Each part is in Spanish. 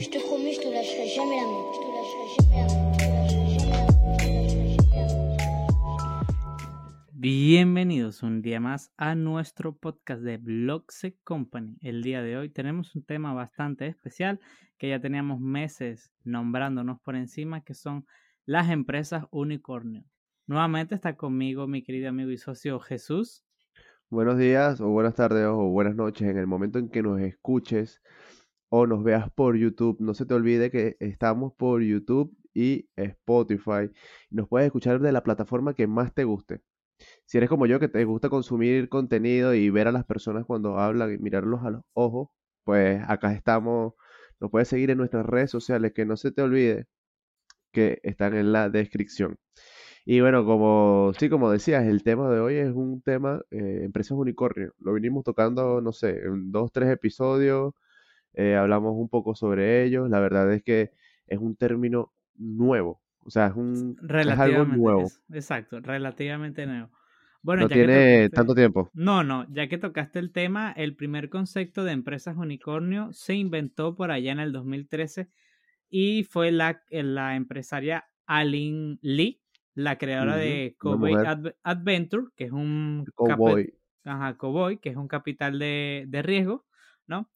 Je te promets, je te lâcherai jamais la main. Je te lâcherai jamais la main. Je te lâcherai jamais la main. Je te lâcherai jamais la main. Bienvenidos un día más a nuestro podcast de Blockse Company. El día de hoy tenemos un tema bastante especial que ya teníamos meses nombrándonos por encima, que son las empresas unicornio. Nuevamente está conmigo mi querido amigo y socio Jesús. Buenos días o buenas tardes o buenas noches en el momento en que nos escuches o nos veas por YouTube. No se te olvide que estamos por YouTube y Spotify. Nos puedes escuchar de la plataforma que más te guste. Si eres como yo, que te gusta consumir contenido y ver a las personas cuando hablan y mirarlos a los ojos, pues acá estamos. Nos puedes seguir en nuestras redes sociales, que no se te olvide que están en la descripción. Y bueno, como sí, como decías, el tema de hoy es un tema, eh, empresas unicornio. Lo vinimos tocando, no sé, en dos, tres episodios, eh, hablamos un poco sobre ellos. La verdad es que es un término nuevo, o sea, es, un, es algo nuevo. es- exacto, relativamente nuevo. Bueno, No ya que tiene tocaste- tanto tiempo. No, no, ya que tocaste el tema, el primer concepto de empresas unicornio se inventó por allá en el 2013 y fue la, la empresaria Aline Lee, la creadora de Cowboy Adventure, que es un Cowboy. ajá, Cowboy, que es un capital de, de riesgo, ¿no?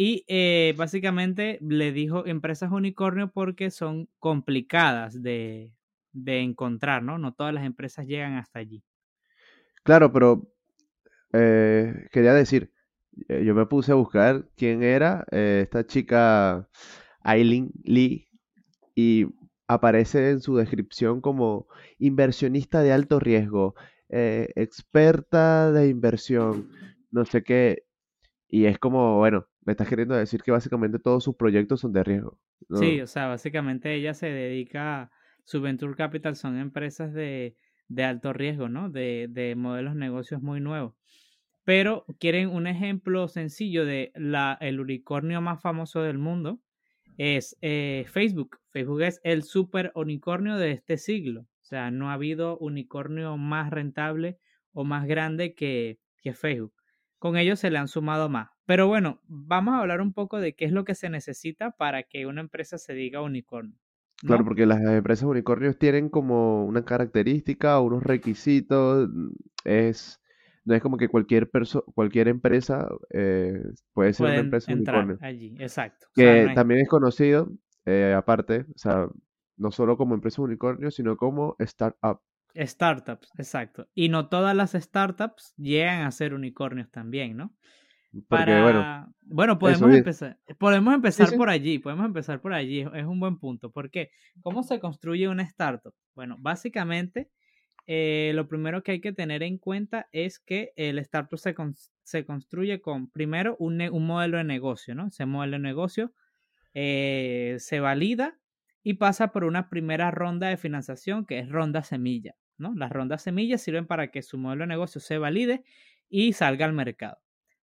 Y eh, básicamente le dijo empresas unicornio porque son complicadas de, de encontrar, ¿no? No todas las empresas llegan hasta allí. Claro, pero eh, quería decir, eh, yo me puse a buscar quién era eh, esta chica Aileen Lee y aparece en su descripción como inversionista de alto riesgo, experta de inversión, no sé qué, y es como, bueno, me estás queriendo decir que básicamente todos sus proyectos son de riesgo. Sí, o sea, básicamente ella se dedica, su Venture Capital son empresas de, de alto riesgo, ¿no? De, de modelos de negocios muy nuevos. Pero quieren un ejemplo sencillo de la, el unicornio más famoso del mundo, es eh, Facebook. Facebook es el super unicornio de este siglo. O sea, no ha habido unicornio más rentable o más grande que, que Facebook. Con ellos se le han sumado más. Pero bueno, vamos a hablar un poco de qué es lo que se necesita para que una empresa se diga unicornio. Claro, porque las empresas unicornios tienen como una característica, unos requisitos, mm, es, no es como que cualquier perso- cualquier empresa eh, puede ser una empresa entrar unicornio. allí, exacto. O sea, Que no es- también es conocido, eh, aparte, o sea, no solo como empresa unicornio, sino como startup. Startups, exacto. Y no todas las startups llegan a ser unicornios también, ¿no? Porque Para... Bueno, podemos empezar, podemos empezar sí. por allí, podemos empezar por allí, es un buen punto. ¿Por qué? ¿Cómo se construye una startup? Bueno, básicamente, eh, lo primero que hay que tener en cuenta es que el startup se, cons- se construye con, primero, un, un modelo de negocio, ¿no? Ese modelo de negocio eh, se valida y pasa por una primera ronda de financiación que es ronda semilla, ¿no? Las rondas semillas sirven para que su modelo de negocio se valide y salga al mercado.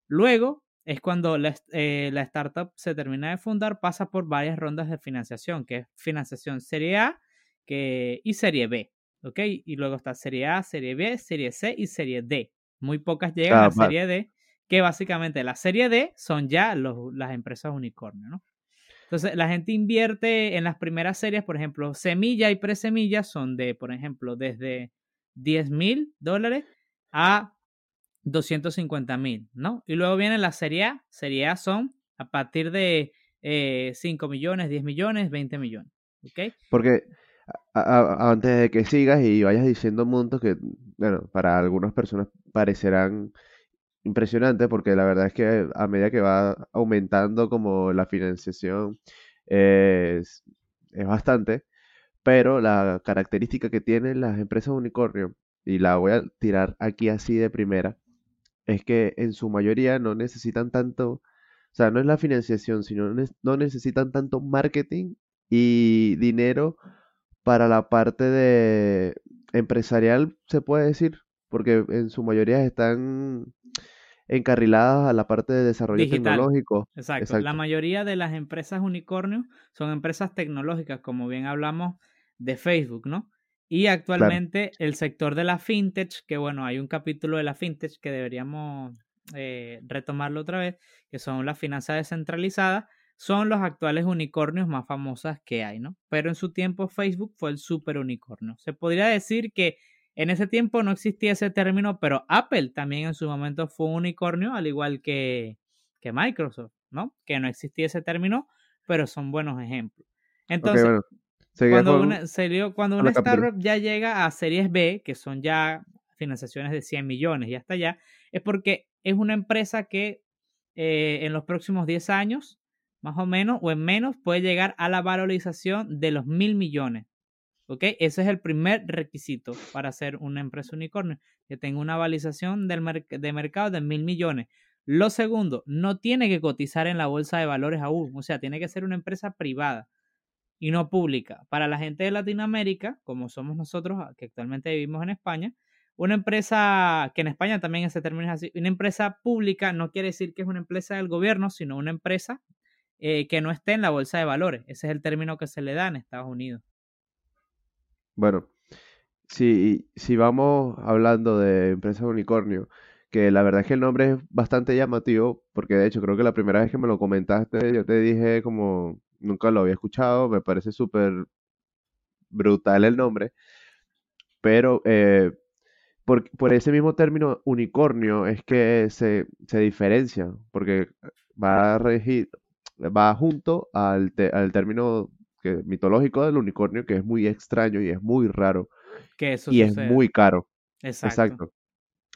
Luego es cuando la, eh, la startup se termina de fundar, pasa por varias rondas de financiación, que es financiación serie A que, y serie B, ¿ok? Y luego está serie A, serie B, serie C y serie D. Muy pocas llegan Ah, a serie D, que básicamente la serie D son ya los- las empresas unicornio, ¿no? Entonces, la gente invierte en las primeras series, por ejemplo, semilla y presemilla son de, por ejemplo, desde 10 mil dólares a 250 mil, ¿no? Y luego viene la serie A. Serie A son a partir de eh, 5 millones, 10 millones, 20 millones, ¿ok? porque a- antes de que sigas y vayas diciendo montos que, bueno, para algunas personas parecerán impresionantes, porque la verdad es que a medida que va aumentando como la financiación es, es bastante, pero la característica que tienen las empresas unicornio, y la voy a tirar aquí así de primera, es que en su mayoría no necesitan tanto, o sea, no es la financiación, sino no necesitan tanto marketing y dinero para la parte de empresarial, se puede decir, porque en su mayoría están encarriladas a la parte de desarrollo Digital. tecnológico. Exacto. La mayoría de las empresas unicornio son empresas tecnológicas, como bien hablamos de Facebook, ¿no? Y actualmente el sector de la fintech, que bueno, hay un capítulo de la fintech que deberíamos eh, retomarlo otra vez, que son las finanzas descentralizadas, son los actuales unicornios más famosas que hay, ¿no? Pero en su tiempo Facebook fue el super unicornio. Se podría decir que en ese tiempo no existía ese término, pero Apple también en su momento fue un unicornio, al igual que, que Microsoft, ¿no? Que no existía ese término, pero son buenos ejemplos. Entonces, cuando, una, cuando una startup ya llega a series B, que son ya financiaciones de 100 millones y hasta allá, es porque es una empresa que eh, en los próximos 10 años, más o menos, o en menos, puede llegar a la valorización de los mil millones. ¿Ok? Ese es el primer requisito para ser una empresa unicornio, que tenga una valorización del de mercado de mil millones. Lo segundo, no tiene que cotizar en la bolsa de valores aún, o sea, tiene que ser una empresa privada y no pública. Para la gente de Latinoamérica, como somos nosotros, que actualmente vivimos en España, una empresa, que en España también ese término es así, una empresa pública no quiere decir que es una empresa del gobierno, sino una empresa eh, que no esté en la bolsa de valores. Ese es el término que se le da en Estados Unidos. Bueno, si, si vamos hablando de empresas unicornio, que la verdad es que el nombre es bastante llamativo, porque de hecho creo que la primera vez que me lo comentaste, yo te dije como nunca lo había escuchado, me parece súper brutal el nombre, pero eh, por, por, ese mismo término unicornio es que se, se diferencia, porque va a regir, va junto al, al término que, mitológico del unicornio, que es muy extraño y es muy raro. Que eso y es muy caro. Exacto. Exacto.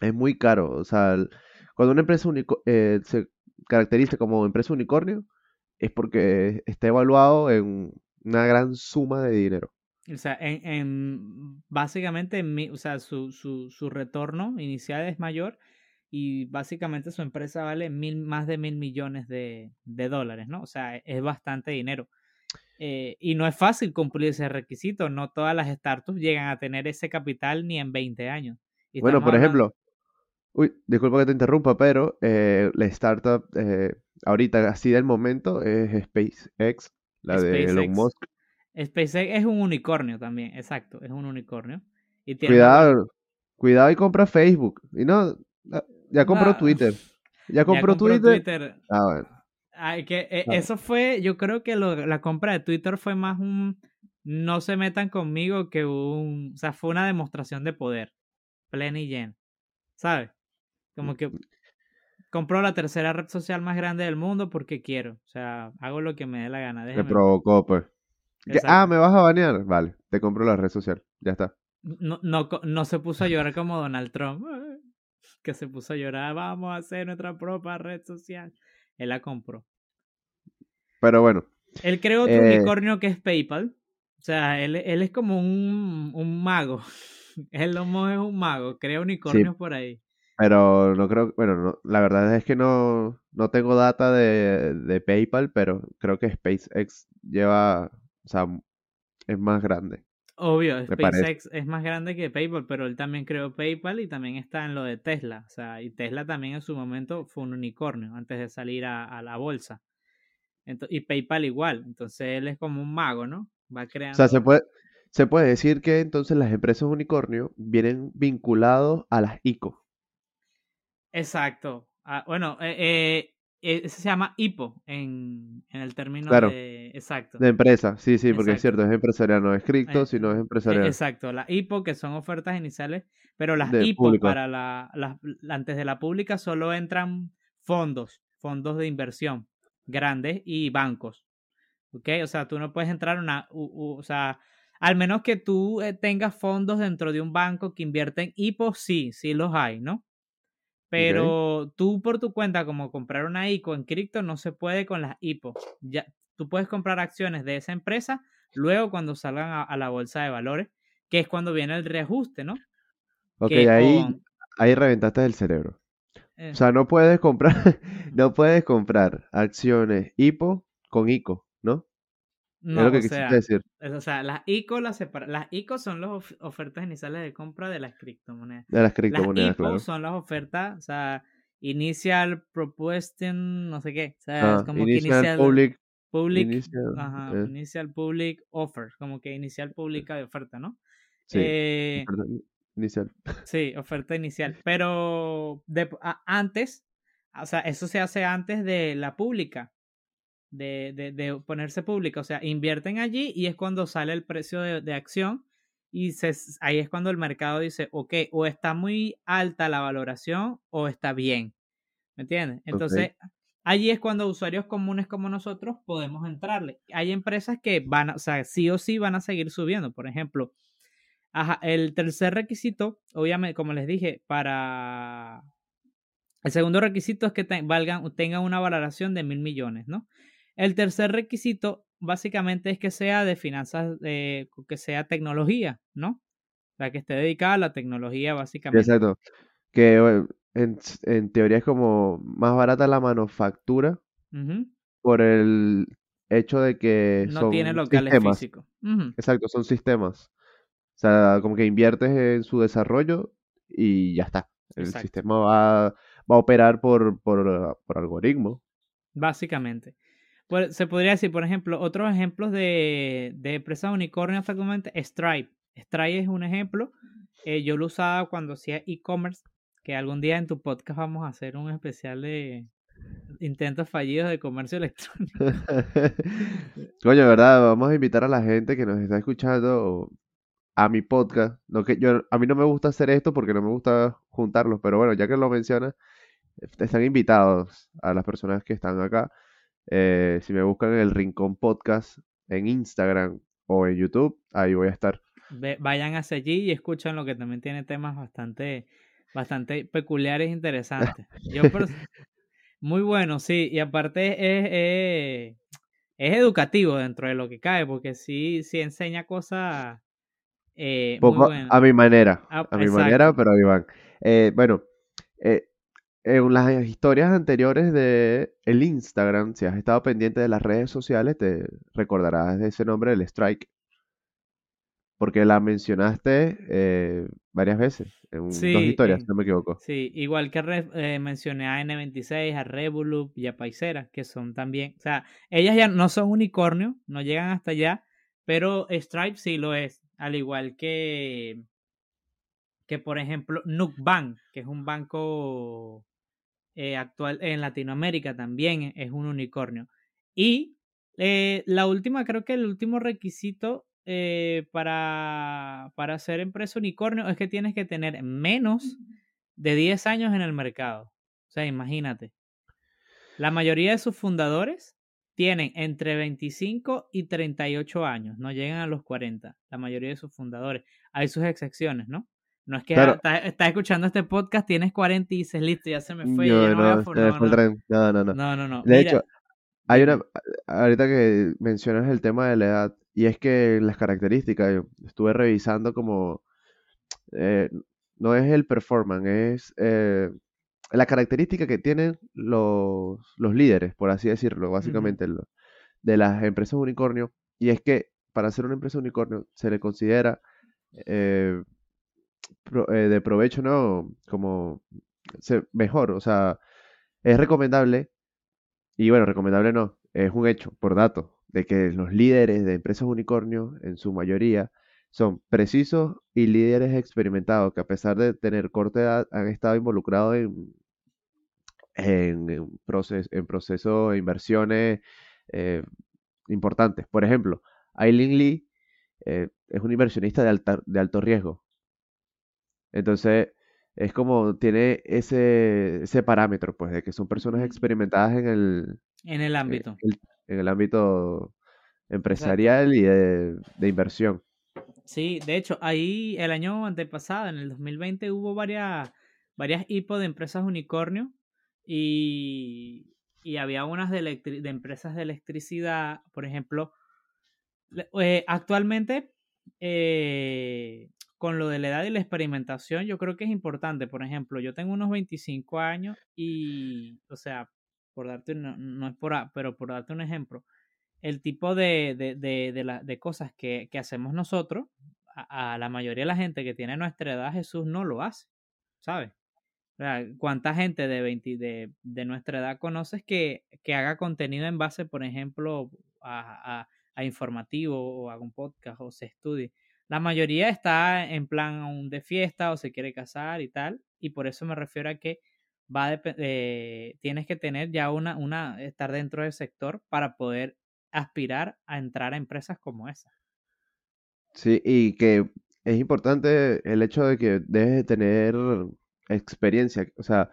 Es muy caro. O sea, cuando una empresa eh, se caracteriza como empresa unicornio, es porque está evaluado en una gran suma de dinero. O sea, en, en básicamente, o sea, su, su, su, retorno inicial es mayor y básicamente su empresa vale mil, más de mil millones de, de dólares, ¿no? O sea, es bastante dinero. Eh, y no es fácil cumplir ese requisito, no todas las startups llegan a tener ese capital ni en 20 años. bueno, por ejemplo, uy, disculpa que te interrumpa, pero eh, la startup eh, ahorita así del momento es SpaceX, la de Elon Musk. SpaceX es un unicornio también, exacto, es un unicornio. Y cuidado, cuidado y compra Facebook. Y no, ya compró Twitter. Ya compró, Twitter. Ah, bueno. Ay, que, eh, Eso fue, yo creo que lo, la compra de Twitter fue más un no se metan conmigo que un, o sea, fue una demostración de poder, plena y llena, ¿sabes? Como que compró la tercera red social más grande del mundo porque quiero, o sea, hago lo que me dé la gana. Te provocó, pues. Ah, ¿me vas a banear? Vale, te compro la red social, ya está. No, no, no se puso a llorar como Donald Trump, que se puso a llorar, vamos a hacer nuestra propia red social. Él la compró. Pero bueno. Él creó otro eh, unicornio que es PayPal. O sea, él, él es como un, un mago. Él es un mago, crea unicornios por ahí. Pero no creo, bueno, la verdad es que no, no tengo data de, de PayPal, pero creo que SpaceX lleva o sea, es más grande. Obvio, SpaceX es más grande que PayPal, pero él también creó PayPal y también está en lo de Tesla. O sea, y Tesla también en su momento fue un unicornio antes de salir a, la bolsa. Y PayPal igual. Entonces él es como un mago, ¿no? Va creando. O sea, se puede, se puede decir que entonces las empresas unicornio vienen vinculados a las ICO. Exacto. Ah, bueno, eh, eh eh, se llama IPO en, en el término de. Exacto. De empresa, sí, sí, porque es cierto, es empresarial, no es cripto, sino es e, empresarial. Exacto, la IPO, que son ofertas iniciales, pero las IPO para la, antes de la pública solo entran fondos, fondos de inversión grandes y bancos. ¿Ok? O sea, tú no puedes entrar una. o sea, al menos que tú eh, tengas fondos dentro de un banco que invierten IPO, sí, sí los hay, ¿no? Pero tú por tu cuenta, como comprar una ICO en cripto, no se puede con las IPO. Ya, tú puedes comprar acciones de esa empresa luego cuando salgan a, la bolsa de valores, que es cuando viene el reajuste, ¿no? Ok, ahí, ahí reventaste el cerebro. O eh. sea, no puedes comprar, no puedes comprar acciones IPO con ICO, ¿no? No, lo que o sea, decir. o sea, las ICO, las, las ICO son las ofertas iniciales de compra de las criptomonedas. De las criptomonedas, las ICO son las ofertas, o sea, initial proposing, no sé qué. O sea, es ah, como initial que inicial public, public initial, ajá, eh. initial public offer, como que inicial pública de oferta, ¿no? Sí, eh, inicial. Sí, oferta inicial. Pero de, antes, o sea, eso se hace antes de la pública. de, de, de ponerse pública. O sea, invierten allí y es cuando sale el precio de, de acción y se, ahí es cuando el mercado dice, ok, o está muy alta la valoración o está bien. ¿Me entiendes? Entonces, allí es cuando usuarios comunes como nosotros podemos entrarle. Hay empresas que van, o sea, sí o sí van a seguir subiendo. Por ejemplo, ajá, el tercer requisito, obviamente, como les dije, para... El segundo requisito es que te, valgan, tengan una valoración de mil millones, ¿no? El tercer requisito básicamente es que sea de finanzas, eh, que sea tecnología, ¿no? O sea, que esté dedicada a la tecnología, básicamente. Exacto. Que en, en teoría es como más barata la manufactura por el hecho de que No son tiene locales sistemas. físicos. Exacto, son sistemas. O sea, como que inviertes en su desarrollo y ya está. El Exacto. sistema va, va a operar por, por, ah, por algoritmo. Básicamente. Pues, se podría decir, por ejemplo, otros ejemplos de, de empresas unicornio actualmente, Stripe. Stripe es un ejemplo. Eh, yo lo usaba cuando hacía e-commerce, que algún día en tu podcast vamos a hacer un especial de intentos fallidos de comercio electrónico. Coño, ¿verdad? Vamos a invitar a la gente que nos está escuchando a mi podcast. Que yo, a mí no me gusta hacer esto porque no me gusta juntarlos, pero bueno, ya que lo mencionas, están invitados a las personas que están acá. Eh, si me buscan en el Rincón Podcast en Instagram o en YouTube, ahí voy a estar. Vayan hacia allí y escuchan lo que también tiene temas bastante, bastante peculiares e interesantes. Yo muy bueno, sí, y aparte es, es, es educativo dentro de lo que cae, porque sí, sí enseña cosas eh, Poco a mi manera, Ah, a mi manera, pero ahí van. Eh, bueno, eh, en las historias anteriores de el Instagram, si has estado pendiente de las redes sociales, te recordarás de ese nombre, el Strike, porque la mencionaste eh, varias veces, en dos historias, si no me equivoco. Sí, igual que mencioné a N26, a Revolut y a Paisera, que son también, o sea, ellas ya no son unicornio, no llegan hasta allá, pero Stripe sí lo es, al igual que, que por ejemplo, Nubank, que es un banco eh, actual en Latinoamérica también es un unicornio. Y eh, la última, creo que el último requisito eh, para, para ser empresa unicornio es que tienes que tener menos de 10 años en el mercado. O sea, imagínate. La mayoría de sus fundadores tienen entre 25 y 38 años, no llegan a los 40, la mayoría de sus fundadores. Hay sus excepciones, ¿no? No es que Claro. ah, estás, estás escuchando este podcast, tienes 40 y dices, listo, ya se me fue, No, ya no voy a no, se me no, fue el no, tren. No, no, no. no, no, no. De Mira, hecho, hay una, ahorita que mencionas el tema de la edad, y es que las características, yo estuve revisando como, eh, no es el performance, es eh, la característica que tienen los, los líderes, por así decirlo, básicamente, de las empresas unicornio, y es que para ser una empresa unicornio se le considera eh, pro- eh, de provecho, ¿no? Como se- mejor, o sea, es recomendable y bueno, recomendable no, es un hecho, por datos, de que los líderes de empresas unicornio, en su mayoría, son precisos y líderes experimentados, que a pesar de tener corta edad, han estado involucrados en, en, proces- en procesos de inversiones eh, importantes. Por ejemplo, Aileen Lee eh, es un inversionista de, alta- de alto riesgo. Entonces, es como tiene ese, ese parámetro, pues, de que son personas experimentadas en el, En el en ámbito. el, en el ámbito Exacto. empresarial y de, de inversión. Sí, de hecho, ahí el año antepasado, en el 2020, hubo varias, varias IPO de empresas unicornio y, y había unas de, de empresas de electricidad, por ejemplo. eh, actualmente, eh, con lo de la edad y la experimentación, yo creo que es importante. Por ejemplo, yo tengo unos 25 años y, o sea, por darte, no, no es por, a- pero por darte un ejemplo, el tipo de, de, de, de, cosas que, que hacemos nosotros, a la mayoría de la gente que tiene nuestra edad, Jesús no lo hace, ¿sabes? ¿Cuánta gente de, 20 de, de nuestra edad conoces que, que haga contenido en base, por ejemplo, a, a, a informativo o haga un podcast o se estudie? La mayoría está en plan aún de fiesta o se quiere casar y tal, y por eso me refiero a que va depe- eh, tienes que tener ya una, una, estar dentro del sector para poder aspirar a entrar a empresas como esa. Sí, y que es importante el hecho de que debes de tener experiencia. O sea,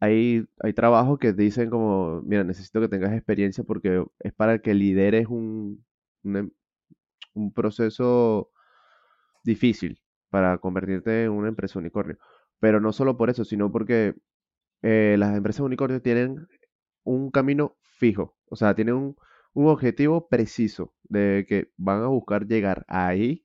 hay, hay trabajos que dicen como, mira, necesito que tengas experiencia porque es para que lideres un, un, em- proceso difícil para convertirte en una empresa unicornio. Pero no solo por eso, sino porque eh, las empresas unicornio tienen un camino fijo, o sea, tienen un, un objetivo preciso de que van a buscar llegar ahí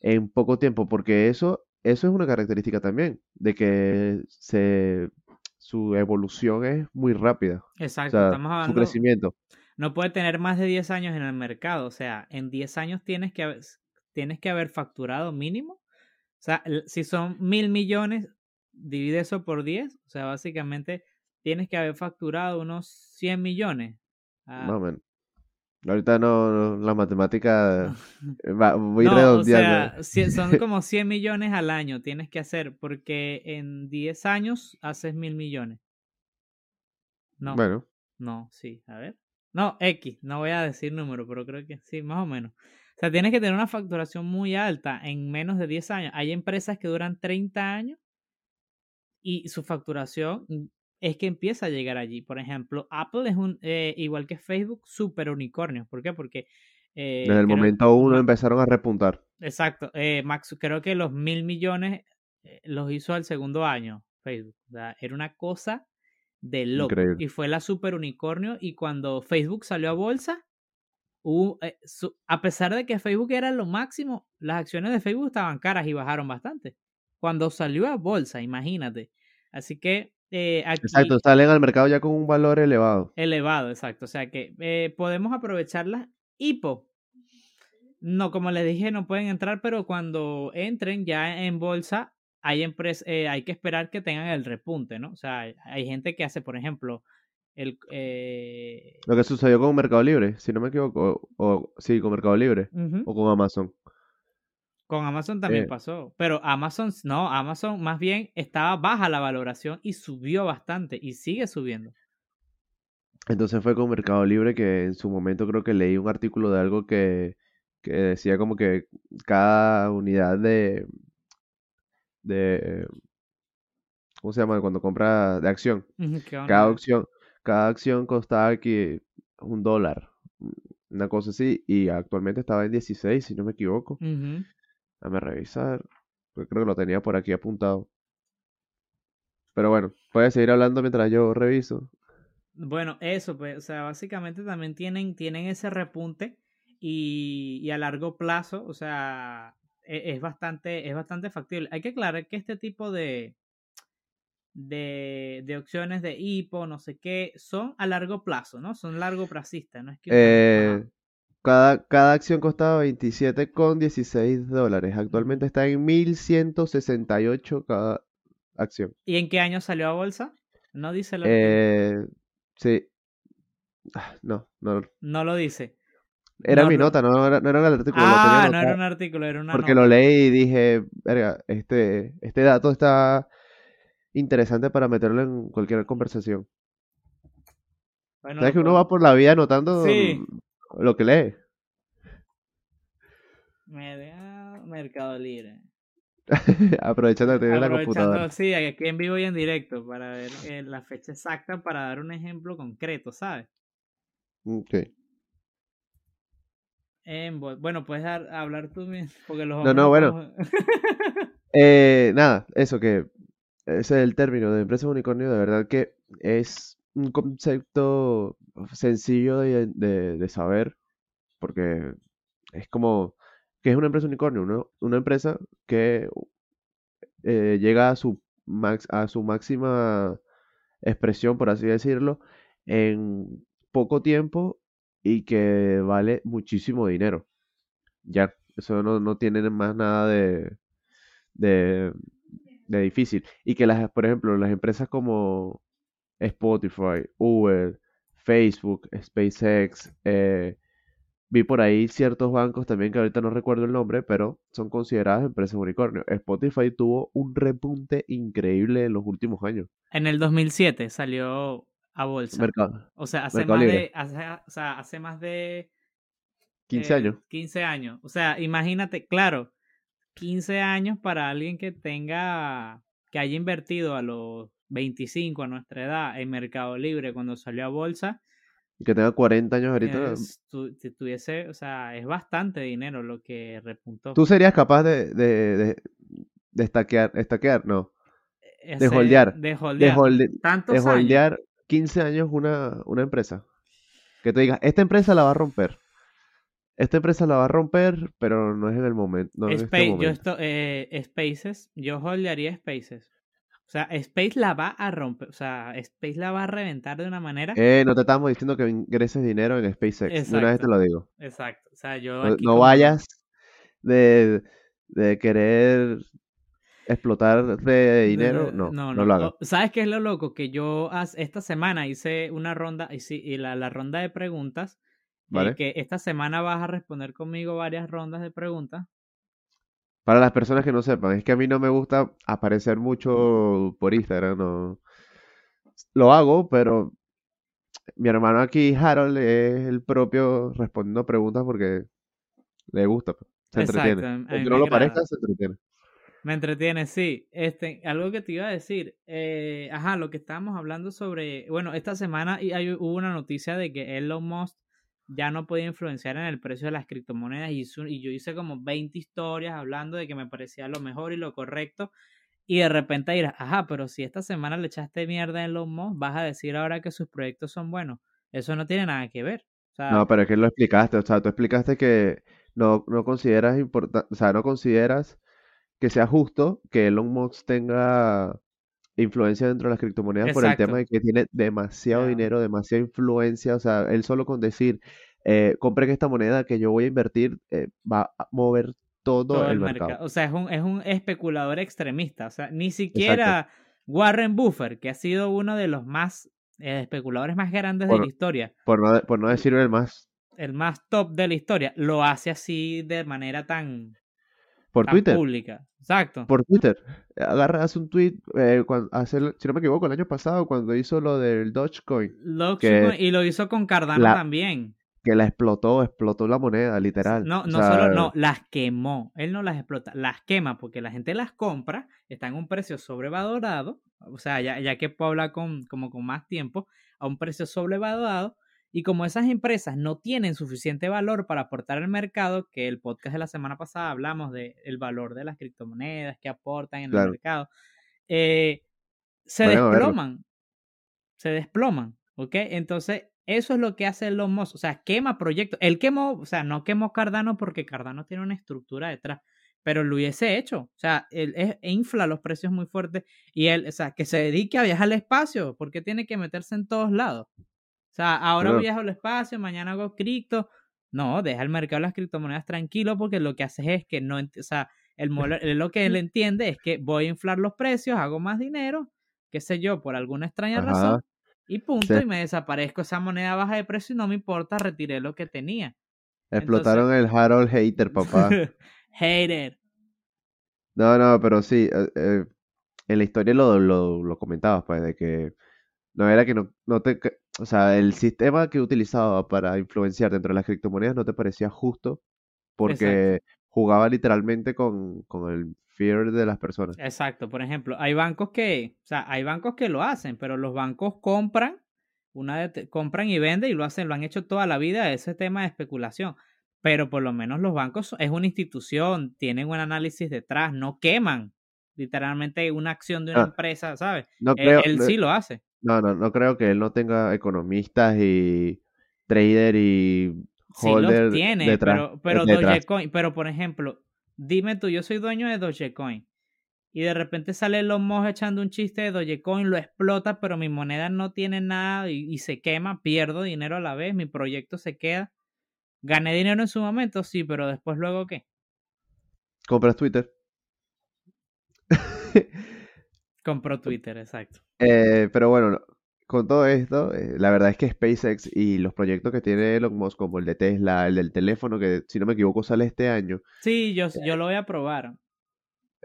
en poco tiempo, porque eso, eso es una característica también, de que se, su evolución es muy rápida, o Exacto, sea, estamos su crecimiento. no puede tener más de 10 años en el mercado, o sea, en 10 años tienes que haber, tienes que haber facturado mínimo, o sea, si son mil millones, divide eso por 10, o sea, básicamente tienes que haber facturado unos 100 millones. Ah. Ahorita no, no, la matemática eh, va muy No, o redondeando. sea, si- son como 100 millones al año tienes que hacer, porque en 10 años haces mil millones. No, Bueno, no, sí, a ver. No, X, no voy a decir número, pero creo que sí, más o menos. O sea, tienes que tener una facturación muy alta en menos de 10 años. Hay empresas que duran 30 años y su facturación es que empieza a llegar allí. Por ejemplo, Apple es un, eh, igual que Facebook, super unicornio. ¿Por qué? Porque... eh, desde el momento uno empezaron a repuntar. Exacto. Eh, Max, creo que los mil millones los hizo al segundo año Facebook. O sea, era una cosa de loco. Increíble. Y fue la super unicornio. Y cuando Facebook salió a bolsa, hubo, eh, su- a pesar de que Facebook era lo máximo, las acciones de Facebook estaban caras y bajaron bastante. Cuando salió a bolsa, imagínate. Así que eh, aquí Exacto, salen al mercado ya con un valor elevado. elevado, exacto. O sea que eh, podemos aprovecharlas. HIPO. No, como les dije, no pueden entrar, pero cuando entren ya en bolsa, hay empres- eh, hay que esperar que tengan el repunte, ¿no? O sea, hay- gente que hace, por ejemplo, el eh, Lo que sucedió con Mercado Libre, si no me equivoco, o, o- sí, con Mercado Libre o con Amazon. Con Amazon también Eh. pasó. Pero Amazon, no, Amazon más bien estaba baja la valoración y subió bastante y sigue subiendo. Entonces fue con Mercado Libre que en su momento creo que leí un artículo de algo que, que decía como que cada unidad de, de, ¿cómo se llama? Cuando compra de acción, cada acción, cada acción costaba que un dólar, una cosa así, y actualmente estaba en 16, si no me equivoco. Dame revisar, porque creo que lo tenía por aquí apuntado. Pero bueno, puedes seguir hablando mientras yo reviso. Bueno, eso, pues, o sea, básicamente también tienen, tienen ese repunte y, y a largo plazo, o sea, e- es, bastante, es bastante factible. Hay que aclarar que este tipo de, de, de opciones de hipo, no sé qué, son a largo plazo, ¿no? Son largo plazistas, no es que... Eh. Cada, cada acción costaba 27,16 dólares. Actualmente está en 1168 cada acción. ¿Y en qué año salió a bolsa? No dice artículo. Eh, sí. Ah, No, no. No lo dice. Era No mi lo- nota, no era, no era el artículo. lo tenía Ah, no era un artículo, era una Porque nota. lo leí y dije, verga, este, este dato está interesante para meterlo en cualquier conversación. Bueno, ¿Sabes que lo uno va por la vida anotando Sí. Lo que lee? Media- Mercado Libre. Aprovechando que tiene la computadora. sí, aquí en vivo y en directo para ver eh, la fecha exacta para dar un ejemplo concreto, ¿sabes? Ok. En bol- bueno, puedes dar, hablar tú mismo, porque los No, no, bueno. Eh, nada, eso que ese es el término de empresa unicornio, de verdad que es un concepto sencillo de, de- saber, porque es como que es una empresa unicornio. Una empresa que eh, llega a su max, a su máxima expresión, por así decirlo, en poco tiempo y que vale muchísimo dinero. Ya, eso no, no tiene más nada de, de, de difícil. Y que las, por ejemplo, las empresas como Spotify, Uber, Facebook, SpaceX, eh, vi por ahí ciertos bancos también que ahorita no recuerdo el nombre, pero son consideradas empresas unicornio. Spotify tuvo un repunte increíble en los últimos años. En el 2007 salió a bolsa. Mercado, O sea, hace Mercado más Libre. de, hace, o sea, hace más de 15 eh, años. 15 años. O sea, imagínate, claro, 15 años para alguien que tenga, que haya invertido a los 25 a nuestra edad en Mercado Libre cuando salió a bolsa, Y que tenga 40 años ahorita. es, tu- si tuviese, o sea, es bastante dinero lo que repuntó. ¿Tú serías capaz de, de, de, de estaquear, estaquear? No. Ese- holdear, De De, holdear. holde- Tantos de años. holdear 15 años una, una empresa. Que te digas, esta empresa la va a romper. Esta empresa la va a romper, pero no es en el momento. No en este Space, yo momento. esto, eh, Spaces, yo holdearía Spaces. O sea, Space la va a romper, o sea, Space la va a reventar de una manera. Eh, no te estamos diciendo que ingreses dinero en SpaceX. De una vez te lo digo. Exacto. O sea, yo No, aquí no como- vayas de, de querer explotar de dinero. No, no, no lo hagas. ¿Sabes qué es lo loco? Que yo esta semana hice una ronda, y, sí, y la, la ronda de preguntas, eh, ¿Vale? que esta semana vas a responder conmigo varias rondas de preguntas. Para las personas que no sepan, es que a mí no me gusta aparecer mucho por Instagram, no. Lo hago, pero mi hermano aquí, Harold, es el propio respondiendo preguntas porque le gusta, pues, se Exacto, entretiene. Aunque no lo agrada. parezca, se entretiene. Me entretiene, sí. Este, algo que te iba a decir, eh, ajá, lo que estábamos hablando sobre, bueno, esta semana y hay, hubo una noticia de que Elon Musk ya no podía influenciar en el precio de las criptomonedas y, yo hice como 20 historias hablando de que me parecía lo mejor y lo correcto y de repente dirás, ajá, pero si esta semana le echaste mierda a Elon Musk, vas a decir ahora que sus proyectos son buenos. Eso no tiene nada que ver. No, pero es que lo explicaste, o sea, tú explicaste que no, no consideras importante, o sea, no consideras que sea justo que Elon Musk tenga influencia dentro de las criptomonedas por el tema de que tiene demasiado dinero, demasiada influencia, o sea, él solo con decir, eh, compren esta moneda que yo voy a invertir, eh, va a mover todo, todo el el mercado. mercado. O sea, es un, es un especulador extremista. O sea, ni siquiera Warren Buffett, que ha sido uno de los más eh, especuladores más grandes de la historia, Por no, por no decir el más, el más top de la historia, lo hace así de manera tan, por tan Twitter, pública. Exacto. por Twitter. Agarra, hace un tweet, eh, cuando, hace el- si no me equivoco, el año pasado, cuando hizo lo del Dogecoin, que y lo hizo con Cardano la- también. que la explotó, explotó la moneda, literal. No, O no sea, solo, no, las quemó. Él no las explota, las quema porque la gente las compra, están a un precio sobrevalorado, o sea, ya, ya que puedo hablar con, como con más tiempo, a un precio sobrevalorado, y como esas empresas no tienen suficiente valor para aportar al mercado, que el podcast de la semana pasada hablamos del el valor de las criptomonedas que aportan en Claro. el mercado, eh, se desploman, se desploman, ¿ok? Entonces, eso es lo que hace Elon Musk, o sea, quema proyectos. Él quemó, o sea, no quemó Cardano porque Cardano tiene una estructura detrás, pero lo hubiese hecho, o sea, él e infla los precios muy fuertes y él, o sea, que se dedique a viajar al espacio, porque tiene que meterse en todos lados. O sea, ahora Claro. viajo al espacio, mañana hago cripto. No, deja el mercado de las criptomonedas tranquilo porque lo que haces es que no, o sea, el lo que él entiende es que voy a inflar los precios, hago más dinero, qué sé yo, por alguna extraña Ajá. razón, y punto, Sí. y me desaparezco esa moneda baja de precio y no me importa, retiré lo que tenía. Explotaron el Harold Hater, papá. Hater. No, no, pero sí, eh, eh, en la historia lo, lo, lo comentabas, pues, de que no era que no, no te, o sea, el sistema que utilizaba para influenciar dentro de las criptomonedas no te parecía justo porque jugaba literalmente con, con el fear de las personas. Exacto, por ejemplo, hay bancos que, o sea, hay bancos que lo hacen, pero los bancos compran, una de- compran y venden y lo hacen, lo han hecho toda la vida, ese tema de especulación. Pero por lo menos los bancos es una institución, tienen un análisis detrás, no queman literalmente una acción de una Ah, empresa, ¿sabes? No Él, creo, él no, sí lo hace. No, no, no creo que él no tenga economistas y trader y Sí los holder tiene, detrás, pero, pero detrás. Dogecoin, pero por ejemplo, dime tú, yo soy dueño de Dogecoin y de repente sale Elon Musk echando un chiste de Dogecoin, lo explota, pero mi moneda no tiene nada y, y se quema, pierdo dinero a la vez, mi proyecto se queda. Gané dinero en su momento, sí, pero después luego qué? Compras Twitter. Compró Twitter, exacto. Eh, pero bueno, no, con todo esto, eh, la verdad es que SpaceX y los proyectos que tiene Elon Musk, como el de Tesla, el del teléfono, que si no me equivoco sale este año, Sí, yo, yo lo voy a probar.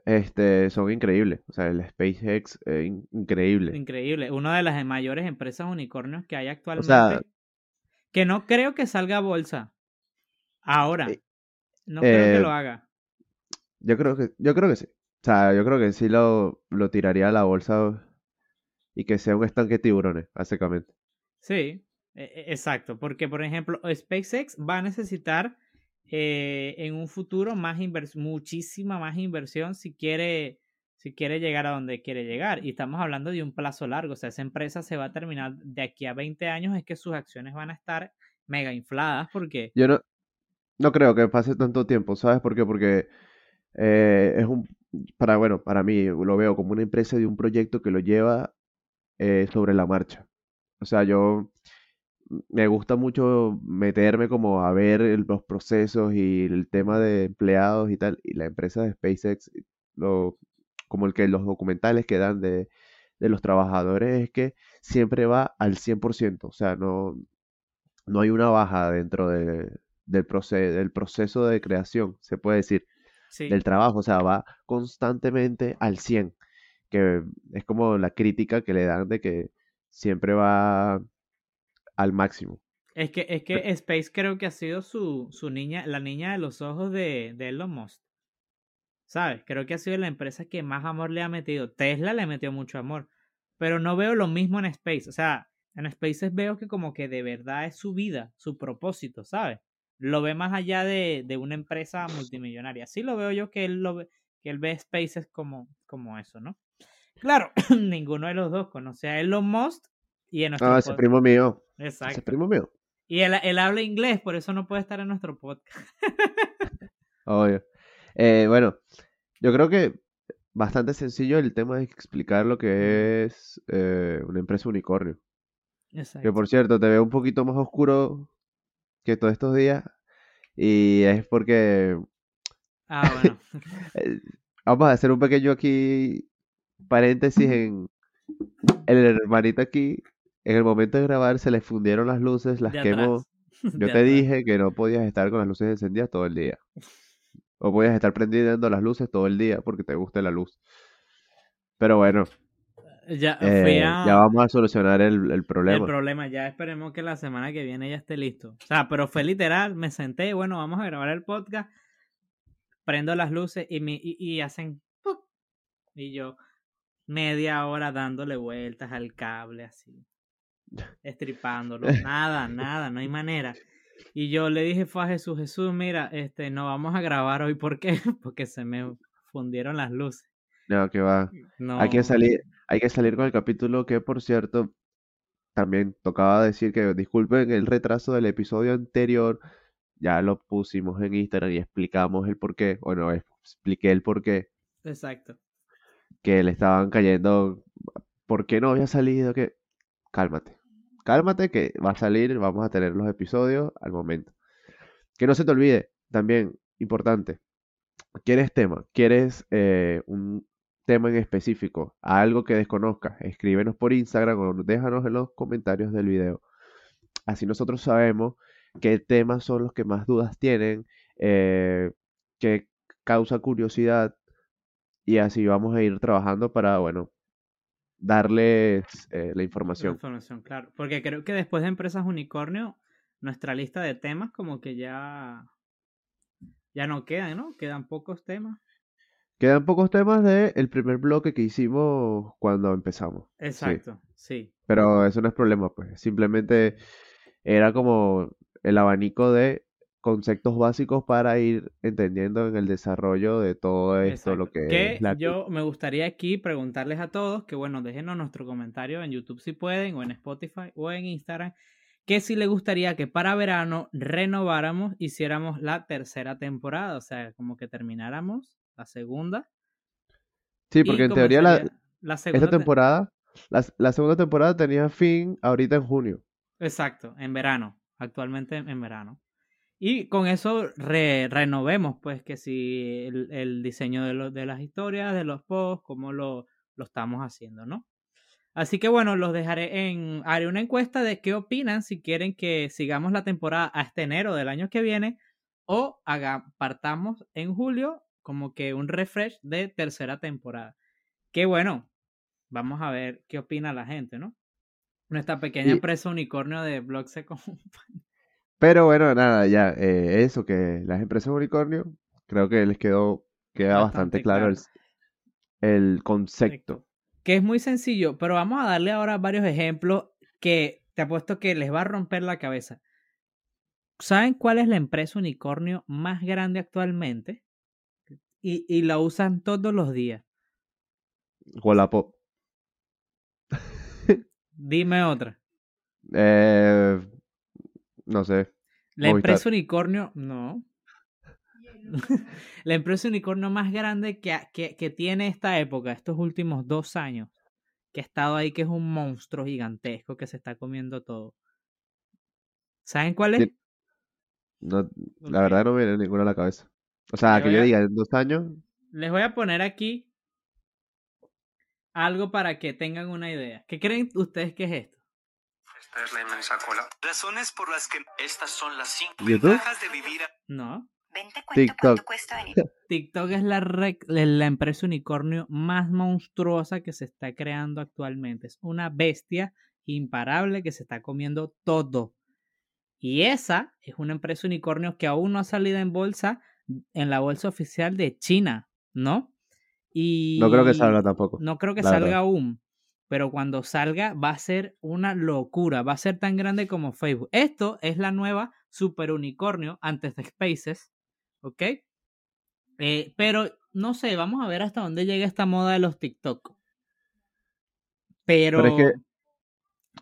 este, son increíbles. O sea, el SpaceX in- increíble. Increíble. Una de las mayores empresas unicornios que hay actualmente. sea, que no creo que salga a bolsa. Ahora. Eh, No creo que eh, lo haga. Yo creo que, yo creo que sí. O sea, yo creo que sí lo, lo tiraría a la bolsa y que sea un estanque de tiburones, básicamente. Sí, e- e- exacto. Porque, por ejemplo, SpaceX va a necesitar eh, en un futuro más muchísima más inversión si quiere, si quiere llegar a donde quiere llegar. Y estamos hablando de un plazo largo. O sea, esa empresa se va a terminar de aquí a 20 años, es que sus acciones van a estar mega infladas porque... Yo no, no creo que pase tanto tiempo, ¿sabes por qué? Porque eh, es un, para, bueno, para mí lo veo como una empresa de un proyecto que lo lleva eh, sobre la marcha. O sea, yo me gusta mucho meterme como a ver los procesos y el tema de empleados y tal, y la empresa de SpaceX, lo, como el que los documentales que dan de, de los trabajadores es que siempre va al 100%, o sea, no, no hay una baja dentro de, del, del proceso de creación, se puede decir, Sí, del trabajo, o sea, va constantemente al 100, que es como la crítica que le dan de que siempre va al máximo. es que, es que Space creo que ha sido su, su niña, la niña de los ojos de, de Elon Musk. ¿Sabes? Creo que ha sido la empresa que más amor le ha metido. Tesla le metió mucho amor. Pero no veo lo mismo en Space. O sea, en Spaces veo que como que de verdad es su vida, su propósito, ¿sabes? Lo ve más allá de, de una empresa multimillonaria. Así lo veo yo que él lo ve, que él ve Spaces como, como eso, ¿no? Claro, ninguno de los dos conoce a Elon Musk y en nuestro Ah, ese pod- primo mío, Exacto. ese primo mío, Y él, él habla inglés, por eso no puede estar en nuestro podcast. obvio. Eh, bueno, yo creo que bastante sencillo el tema de explicar lo que es eh, una empresa unicornio. Que Exacto. por cierto, te veo un poquito más oscuro que todos estos días y es porque Ah, bueno. eh, vamos a hacer un pequeño aquí paréntesis en el hermanito aquí. En el momento de grabar se le fundieron las luces, las quemó. Yo De te atrás. dije que no podías estar con las luces encendidas todo el día. O podías estar prendiendo las luces todo el día porque te gusta la luz. Pero bueno, Ya eh, a- ya vamos a solucionar el, el El problema. problema, ya esperemos que la semana que viene ya esté listo. O sea, pero fue literal, me senté, bueno, vamos a grabar el podcast, prendo las luces y, me, y, y hacen... Y yo media hora dándole vueltas al cable así, estripándolo. Nada, nada, no hay manera. Y yo le dije fue a Jesús, Jesús, mira, este, no vamos a grabar hoy, ¿por qué? Porque se me fundieron las luces. No, que va. No. Hay que salir, hay que salir con el capítulo que, por cierto, también tocaba decir que disculpen el retraso del episodio anterior. Ya lo pusimos en Instagram y explicamos el por qué. Bueno, expliqué el por qué. Exacto. Que le estaban cayendo. ¿Por qué no había salido? Que cálmate. Cálmate que va a salir. Vamos a tener los episodios al momento. Que no se te olvide, también importante. ¿Quieres tema? ¿Quieres eh, un tema en específico? Algo que desconozcas. Escríbenos por Instagram o déjanos en los comentarios del video. Así nosotros sabemos qué temas son los que más dudas tienen, eh, qué causa curiosidad y así vamos a ir trabajando para, bueno, darles eh, la La información. información, claro. Porque creo que después de Empresas Unicornio, nuestra lista de temas como que ya ya no quedan, ¿no? Quedan pocos temas. Quedan pocos temas del primer bloque que hicimos cuando empezamos. Exacto, sí. Pero eso no es problema, pues. Simplemente era como el abanico de conceptos básicos para ir entendiendo en el desarrollo de todo esto, lo que Que es la... yo me gustaría aquí preguntarles a todos que, bueno, déjenos nuestro comentario en YouTube si pueden, o en Spotify, o en Instagram, que si les gustaría que para verano renováramos, hiciéramos la tercera temporada, o sea, como que termináramos la segunda. Sí, porque en teoría la, segunda esta te- temporada, la, la segunda temporada tenía fin ahorita en junio. Exacto, en verano, actualmente en verano. Y con eso re- renovemos, pues, que si el, el diseño de, lo- de las historias, de los posts, cómo lo, lo estamos haciendo, ¿no? Así que bueno, los dejaré en. Haré una encuesta de qué opinan si quieren que sigamos la temporada hasta enero del año que viene o haga, partamos en julio como que un refresh de tercera temporada. Que bueno, vamos a ver qué opina la gente, ¿no? Nuestra pequeña Y- empresa unicornio de blog se Pero bueno, nada, ya, eh, eso que las empresas unicornio, creo que les quedó, queda bastante, Bastante claro el, el concepto. que es muy sencillo, pero vamos a darle ahora varios ejemplos que te apuesto que les va a romper la cabeza. ¿Saben cuál es la empresa unicornio más grande actualmente? Y, y la usan todos los días. Wallapop. Dime otra. Eh, no sé. La Movistar. empresa unicornio, no. la empresa unicornio más grande que, que, que tiene esta época, estos últimos dos años, que ha estado ahí, que es un monstruo gigantesco que se está comiendo todo. ¿Saben cuál es? No, la verdad no me viene ninguna a la cabeza. O sea, que yo a- diga en dos años, Les voy a poner aquí algo para que tengan una idea. ¿Qué creen ustedes que es esto? Esta es la inmensa cola. Razones por las que estas son las cinco ¿YouTube? ventajas de vivir a- No. Ven, te cuento TikTok. cuánto cuesta venir. TikTok es la, rec- la empresa unicornio más monstruosa que se está creando actualmente. Es una bestia imparable que se está comiendo todo. Y esa es una empresa unicornio que aún no ha salido en bolsa, en la bolsa oficial de China, ¿no? Y no creo que salga tampoco. No creo que salga verdad. aún. Pero cuando salga va a ser una locura. Va a ser tan grande como Facebook. Esto es la nueva super unicornio antes de Spaces. ¿Ok? Eh, pero no sé, vamos a ver hasta dónde llega esta moda de los TikTok. Pero. Pero es que-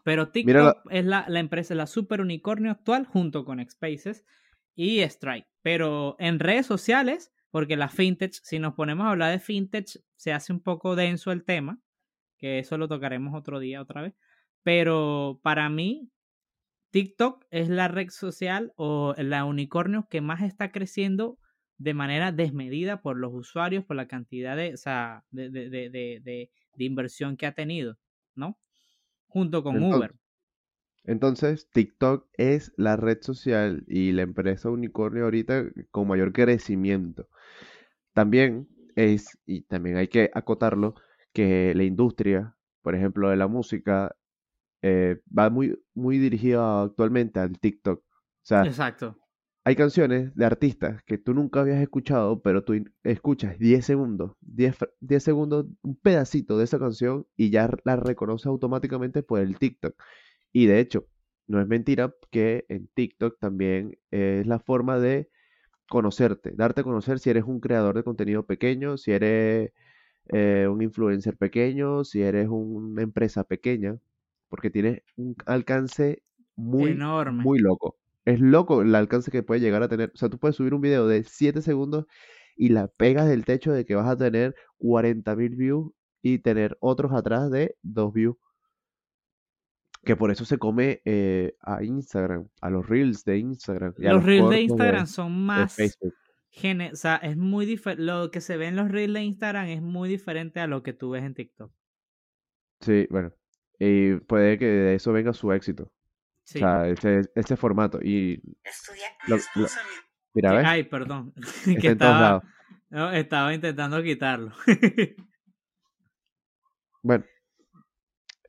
pero TikTok la- es la, la empresa, la super unicornio actual junto con Spaces y Strike. Pero en redes sociales, porque la fintech, si nos ponemos a hablar de fintech, se hace un poco denso el tema, que eso lo tocaremos otro día otra vez. Pero para mí, TikTok es la red social o la unicornio que más está creciendo de manera desmedida por los usuarios, por la cantidad de, o sea, de, de, de, inversión que ha tenido, ¿no? Junto con Uber. Entonces, TikTok es la red social y la empresa unicornio ahorita con mayor crecimiento. También es, y también hay que acotarlo, que la industria, por ejemplo, de la música, eh, va muy, muy dirigida actualmente al TikTok. O sea, Exacto. hay canciones de artistas que tú nunca habías escuchado, pero tú escuchas 10 segundos, 10, fra- 10 segundos, un pedacito de esa canción y ya la reconoces automáticamente por el TikTok. Y de hecho, no es mentira que en TikTok también es la forma de conocerte, darte a conocer si eres un creador de contenido pequeño, si eres eh, un influencer pequeño, si eres una empresa pequeña, porque tienes un alcance muy, Enorme. muy loco. Es loco el alcance que puede llegar a tener. O sea, tú puedes subir un video de 7 segundos y la pegas del techo de que vas a tener 40.000 views y tener otros atrás de 2 views. Que por eso se come eh, a Instagram, a los reels de Instagram. Los reels de Instagram son más o sea, es muy diferente. Lo que se ve en los reels de Instagram es muy diferente a lo que tú ves en TikTok. Sí, bueno. Y puede que de eso venga su éxito. Sí. O sea, ese, ese formato. Y Estudia. lo- lo- mira, ¿ves? Ay, perdón. Que estaba, lados. no, estaba intentando quitarlo. Bueno.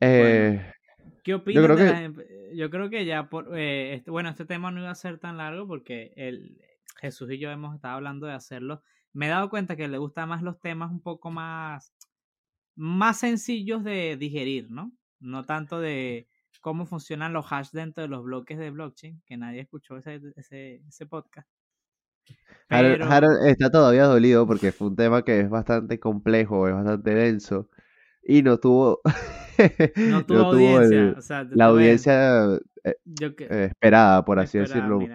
Eh, ¿Qué opinas creo de que- las em- Yo creo que ya por eh, este- bueno, este tema no iba a ser tan largo porque el Jesús y yo hemos estado hablando de hacerlo. Me he dado cuenta que le gustan más los temas un poco más más sencillos de digerir, ¿no? No tanto de cómo funcionan los hash dentro de los bloques de blockchain, que nadie escuchó ese, ese, ese podcast. Harold, Pero- Harold está todavía dolido porque fue un tema que es bastante complejo, es bastante denso. Y no tuvo, no tuvo no tuvo audiencia. el- o sea, te- la audiencia eh, que- eh, esperada, por así decirlo.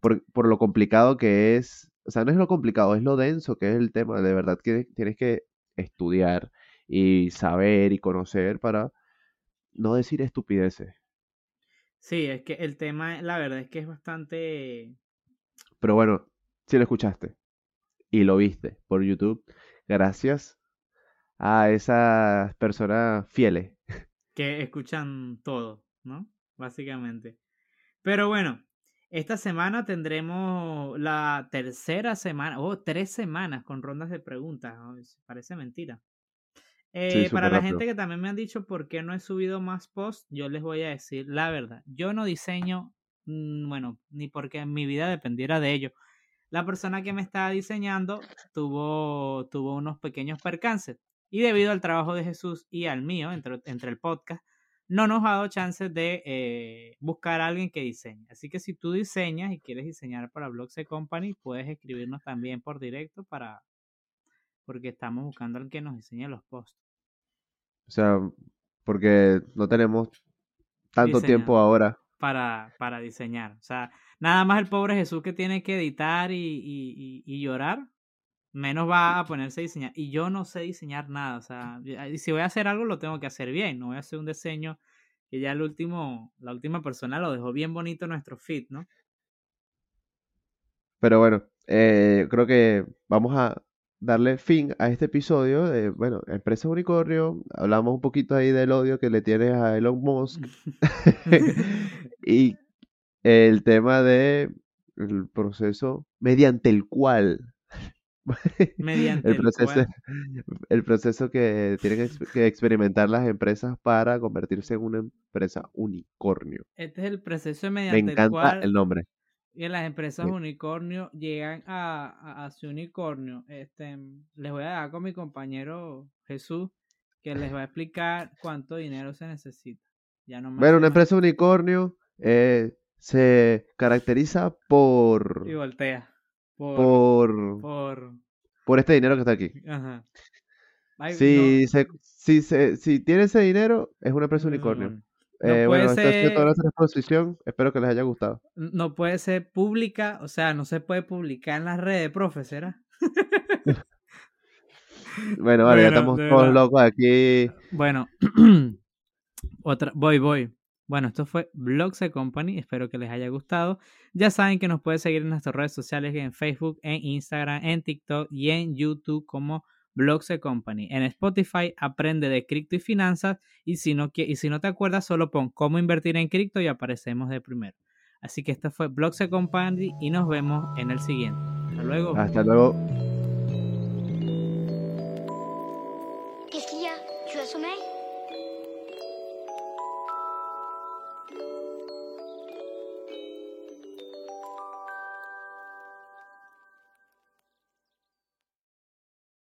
por, por lo complicado que es, o sea, no es lo complicado, es lo denso que es el tema, de verdad que tienes que estudiar y saber y conocer para no decir estupideces. Sí, es que el tema, la verdad es que es bastante Pero bueno, si lo escuchaste y lo viste por YouTube, gracias a esas personas fieles que escuchan todo, ¿no? Básicamente. Pero bueno, esta semana tendremos la tercera semana, o tres semanas con rondas de preguntas. Parece mentira. Eh, para la gente que también me han dicho por qué no he subido más posts, yo les voy a decir la verdad. Yo no diseño, mm, bueno, ni porque mi vida dependiera de ello. La persona que me estaba diseñando tuvo, tuvo unos pequeños percances y debido al trabajo de Jesús y al mío, entre, entre el podcast, no nos ha dado chance de eh, buscar a alguien que diseñe. Así que si tú diseñas y quieres diseñar para Blogs Company, puedes escribirnos también por directo para porque estamos buscando al que nos diseñe los posts. O sea, porque no tenemos tanto tiempo ahora. Para, para diseñar. O sea, nada más el pobre Jesús que tiene que editar y, y, y, llorar, menos va a ponerse a diseñar. Y yo no sé diseñar nada. O sea, si voy a hacer algo, lo tengo que hacer bien. No voy a hacer un diseño que ya el último, la última persona lo dejó bien bonito nuestro feed, ¿no? Pero bueno, eh, creo que vamos a darle fin a este episodio de, bueno, Empresa Unicornio. Hablamos un poquito ahí del odio que le tienes a Elon Musk. y el tema de el proceso mediante el cual mediante el proceso el proceso que tienen que experimentar las empresas para convertirse en una empresa unicornio. Este es el proceso mediante Me encanta el nombre. Y las empresas unicornio llegan a, a, su unicornio. Este, les voy a dar con mi compañero Jesús que les va a explicar cuánto dinero se necesita. Ya no bueno, una empresa unicornio eh, se caracteriza por... Y voltea. Por... Por... por, este dinero que está aquí. Ajá. si, se, si, se, si tiene ese dinero, es una empresa unicornio. Eh, bueno, esta ha toda nuestra exposición. Espero que les haya gustado. No puede ser pública, o sea, no se puede publicar en las redes, profesora. bueno, vale, ya estamos todos locos aquí. Bueno, otra, voy, voy. Bueno, esto fue Blogs Company. Espero que les haya gustado. Ya saben que nos pueden seguir en nuestras redes sociales, en Facebook, en Instagram, en TikTok y en YouTube como Blogs Company. En Spotify aprende de cripto y finanzas y si no, y si no te acuerdas solo pon cómo invertir en cripto y aparecemos de primero. Así que esto fue Blogs Company y nos vemos en el siguiente. Hasta luego. Hasta luego.